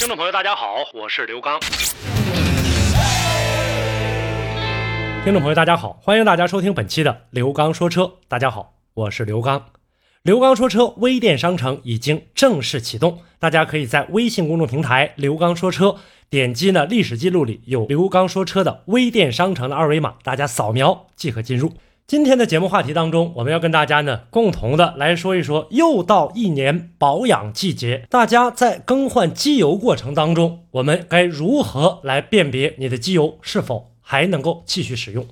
听众朋友，大家好，我是刘刚。听众朋友，大家好，欢迎大家收听本期的刘刚说车。大家好，我是刘刚。刘刚说车微店商城已经正式启动，大家可以在微信公众平台“刘刚说车”点击呢历史记录里有刘刚说车的微店商城的二维码，大家扫描即可进入。今天的节目话题当中，我们要跟大家呢共同的来说一说，又到一年保养季节，大家在更换机油过程当中，我们该如何来辨别你的机油是否还能够继续使用？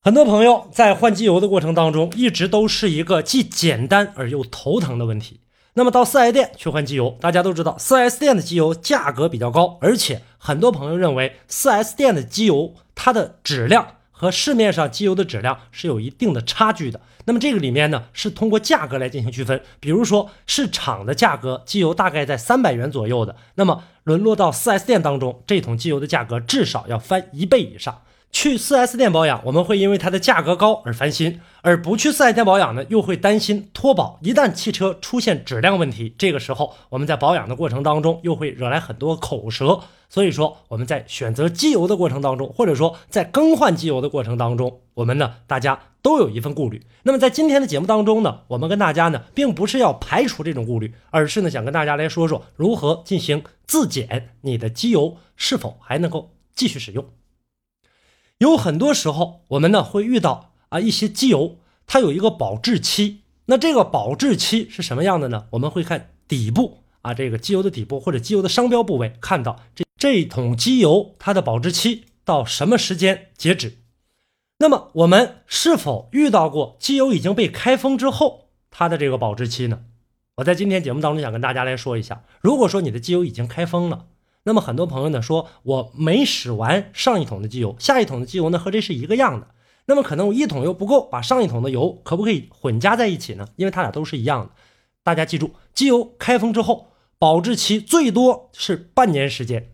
很多朋友在换机油的过程当中，一直都是一个既简单而又头疼的问题。那么到四 S 店去换机油，大家都知道四 S 店的机油价格比较高，而且很多朋友认为四 S 店的机油它的质量。和市面上机油的质量是有一定的差距的。那么这个里面呢，是通过价格来进行区分。比如说市场的价格，机油大概在三百元左右的，那么沦落到四 S 店当中，这桶机油的价格至少要翻一倍以上。去 4S 店保养，我们会因为它的价格高而烦心；而不去 4S 店保养呢，又会担心脱保。一旦汽车出现质量问题，这个时候我们在保养的过程当中又会惹来很多口舌。所以说，我们在选择机油的过程当中，或者说在更换机油的过程当中，我们呢大家都有一份顾虑。那么在今天的节目当中呢，我们跟大家呢，并不是要排除这种顾虑，而是呢想跟大家来说说如何进行自检，你的机油是否还能够继续使用。有很多时候，我们呢会遇到啊一些机油，它有一个保质期。那这个保质期是什么样的呢？我们会看底部啊，这个机油的底部或者机油的商标部位，看到这这桶机油它的保质期到什么时间截止。那么我们是否遇到过机油已经被开封之后它的这个保质期呢？我在今天节目当中想跟大家来说一下，如果说你的机油已经开封了。那么很多朋友呢说，我没使完上一桶的机油，下一桶的机油呢和这是一个样的。那么可能我一桶油不够，把上一桶的油可不可以混加在一起呢？因为它俩都是一样的。大家记住，机油开封之后，保质期最多是半年时间。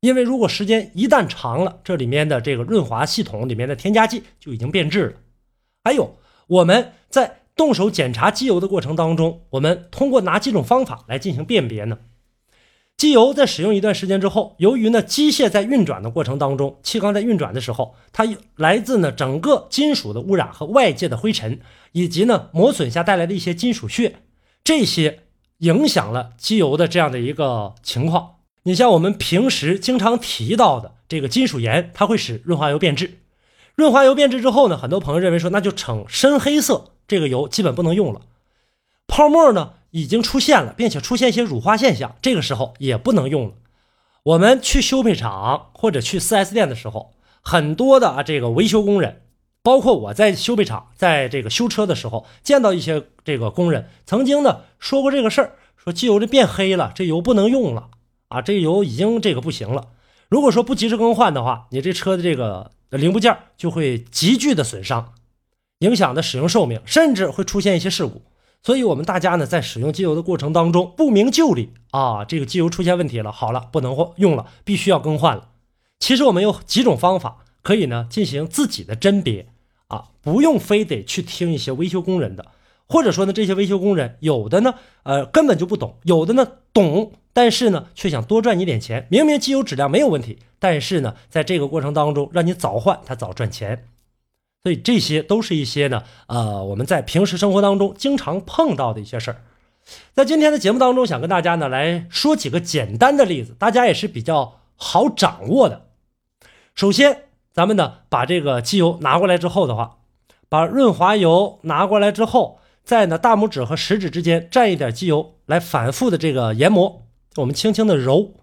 因为如果时间一旦长了，这里面的这个润滑系统里面的添加剂就已经变质了。还有我们在动手检查机油的过程当中，我们通过哪几种方法来进行辨别呢？机油在使用一段时间之后，由于呢机械在运转的过程当中，气缸在运转的时候，它来自呢整个金属的污染和外界的灰尘，以及呢磨损下带来的一些金属屑，这些影响了机油的这样的一个情况。你像我们平时经常提到的这个金属盐，它会使润滑油变质。润滑油变质之后呢，很多朋友认为说那就呈深黑色，这个油基本不能用了。泡沫呢？已经出现了，并且出现一些乳化现象，这个时候也不能用了。我们去修配厂或者去 4S 店的时候，很多的啊这个维修工人，包括我在修配厂，在这个修车的时候，见到一些这个工人曾经呢说过这个事儿，说机油这变黑了，这油不能用了啊，这油已经这个不行了。如果说不及时更换的话，你这车的这个零部件就会急剧的损伤，影响的使用寿命，甚至会出现一些事故。所以，我们大家呢，在使用机油的过程当中，不明就里啊，这个机油出现问题了，好了，不能用了，必须要更换了。其实我们有几种方法可以呢进行自己的甄别啊，不用非得去听一些维修工人的，或者说呢，这些维修工人有的呢，呃，根本就不懂，有的呢懂，但是呢，却想多赚你点钱。明明机油质量没有问题，但是呢，在这个过程当中，让你早换，他早赚钱。所以这些都是一些呢，呃，我们在平时生活当中经常碰到的一些事儿。在今天的节目当中，想跟大家呢来说几个简单的例子，大家也是比较好掌握的。首先，咱们呢把这个机油拿过来之后的话，把润滑油拿过来之后，在呢大拇指和食指之间蘸一点机油，来反复的这个研磨，我们轻轻的揉。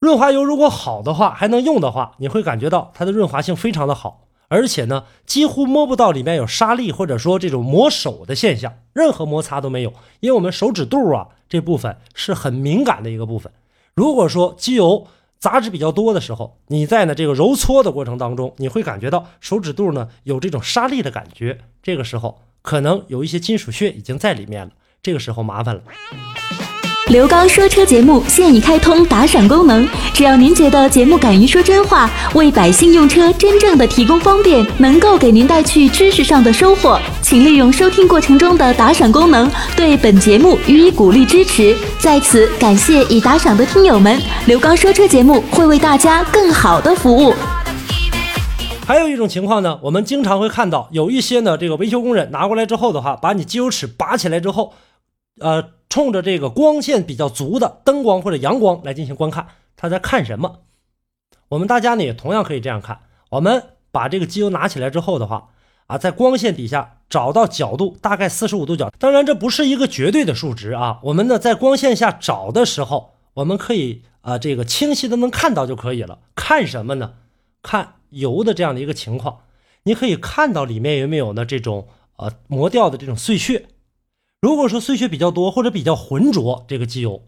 润滑油如果好的话，还能用的话，你会感觉到它的润滑性非常的好。而且呢，几乎摸不到里面有沙粒或者说这种磨手的现象，任何摩擦都没有。因为我们手指肚啊这部分是很敏感的一个部分，如果说机油杂质比较多的时候，你在呢这个揉搓的过程当中，你会感觉到手指肚呢有这种沙粒的感觉，这个时候可能有一些金属屑已经在里面了，这个时候麻烦了。刘刚说车节目现已开通打赏功能，只要您觉得节目敢于说真话，为百姓用车真正的提供方便，能够给您带去知识上的收获，请利用收听过程中的打赏功能，对本节目予以鼓励支持。在此感谢已打赏的听友们，刘刚说车节目会为大家更好的服务。还有一种情况呢，我们经常会看到有一些呢，这个维修工人拿过来之后的话，把你机油尺拔起来之后，呃。冲着这个光线比较足的灯光或者阳光来进行观看，他在看什么？我们大家呢也同样可以这样看。我们把这个机油拿起来之后的话，啊，在光线底下找到角度大概四十五度角，当然这不是一个绝对的数值啊。我们呢在光线下找的时候，我们可以啊这个清晰的能看到就可以了。看什么呢？看油的这样的一个情况，你可以看到里面有没有呢这种呃磨掉的这种碎屑。如果说碎屑比较多或者比较浑浊，这个机油，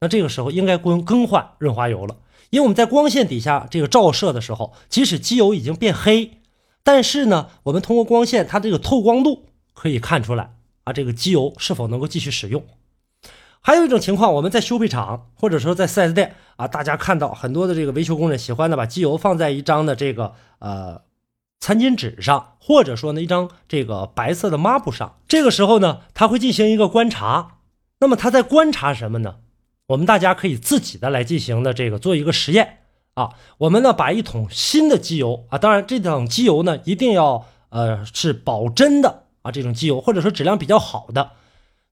那这个时候应该更更换润滑油了。因为我们在光线底下这个照射的时候，即使机油已经变黑，但是呢，我们通过光线它这个透光度可以看出来啊，这个机油是否能够继续使用。还有一种情况，我们在修配厂或者说在 4S 店啊，大家看到很多的这个维修工人喜欢的把机油放在一张的这个呃。餐巾纸上，或者说呢一张这个白色的抹布上，这个时候呢，他会进行一个观察。那么他在观察什么呢？我们大家可以自己的来进行的这个做一个实验啊。我们呢把一桶新的机油啊，当然这桶机油呢一定要呃是保真的啊，这种机油或者说质量比较好的，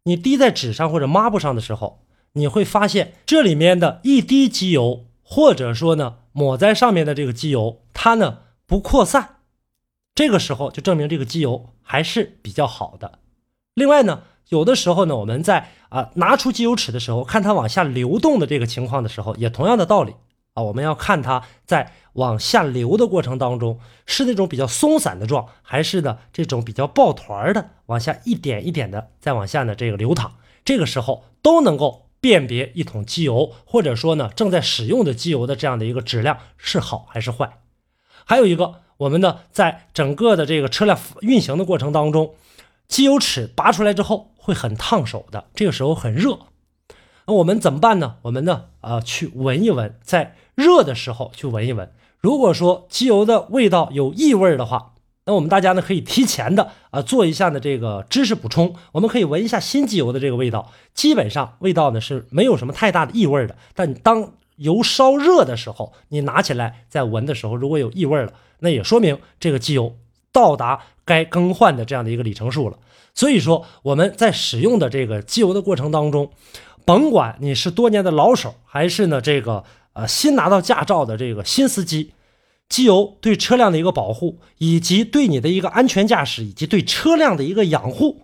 你滴在纸上或者抹布上的时候，你会发现这里面的一滴机油，或者说呢抹在上面的这个机油，它呢不扩散。这个时候就证明这个机油还是比较好的。另外呢，有的时候呢，我们在啊拿出机油尺的时候，看它往下流动的这个情况的时候，也同样的道理啊，我们要看它在往下流的过程当中是那种比较松散的状，还是呢这种比较抱团的往下一点一点的再往下呢这个流淌。这个时候都能够辨别一桶机油，或者说呢正在使用的机油的这样的一个质量是好还是坏。还有一个。我们呢，在整个的这个车辆运行的过程当中，机油尺拔出来之后会很烫手的，这个时候很热。那我们怎么办呢？我们呢，啊，去闻一闻，在热的时候去闻一闻。如果说机油的味道有异味的话，那我们大家呢可以提前的啊做一下呢这个知识补充。我们可以闻一下新机油的这个味道，基本上味道呢是没有什么太大的异味的。但当油烧热的时候，你拿起来在闻的时候，如果有异味了。那也说明这个机油到达该更换的这样的一个里程数了。所以说我们在使用的这个机油的过程当中，甭管你是多年的老手，还是呢这个呃新拿到驾照的这个新司机，机油对车辆的一个保护，以及对你的一个安全驾驶，以及对车辆的一个养护，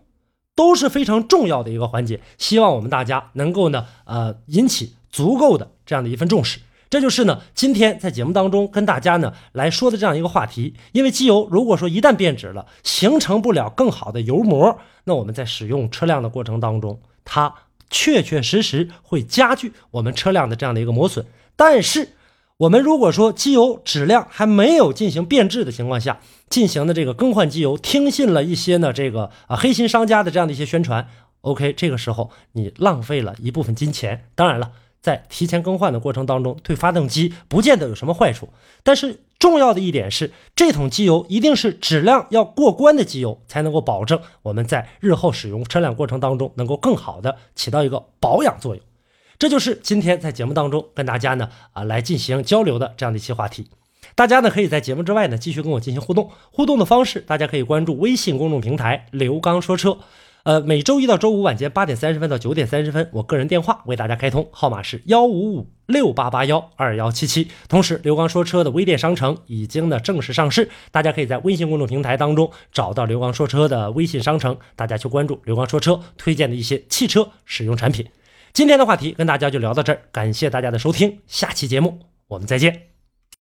都是非常重要的一个环节。希望我们大家能够呢呃引起足够的这样的一份重视。这就是呢，今天在节目当中跟大家呢来说的这样一个话题。因为机油如果说一旦变质了，形成不了更好的油膜，那我们在使用车辆的过程当中，它确确实实会加剧我们车辆的这样的一个磨损。但是，我们如果说机油质量还没有进行变质的情况下，进行的这个更换机油，听信了一些呢这个啊黑心商家的这样的一些宣传，OK，这个时候你浪费了一部分金钱。当然了。在提前更换的过程当中，对发动机不见得有什么坏处。但是重要的一点是，这桶机油一定是质量要过关的机油，才能够保证我们在日后使用车辆过程当中能够更好的起到一个保养作用。这就是今天在节目当中跟大家呢啊来进行交流的这样的一期话题。大家呢可以在节目之外呢继续跟我进行互动，互动的方式大家可以关注微信公众平台刘刚说车。呃，每周一到周五晚间八点三十分到九点三十分，我个人电话为大家开通，号码是幺五五六八八幺二幺七七。同时，刘刚说车的微店商城已经呢正式上市，大家可以在微信公众平台当中找到刘刚说车的微信商城，大家去关注刘刚说车推荐的一些汽车使用产品。今天的话题跟大家就聊到这儿，感谢大家的收听，下期节目我们再见。